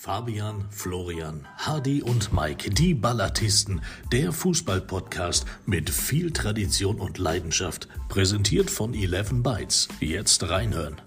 Fabian, Florian, Hardy und Mike, die Ballatisten, der Fußball-Podcast mit viel Tradition und Leidenschaft, präsentiert von 11 Bytes. Jetzt reinhören.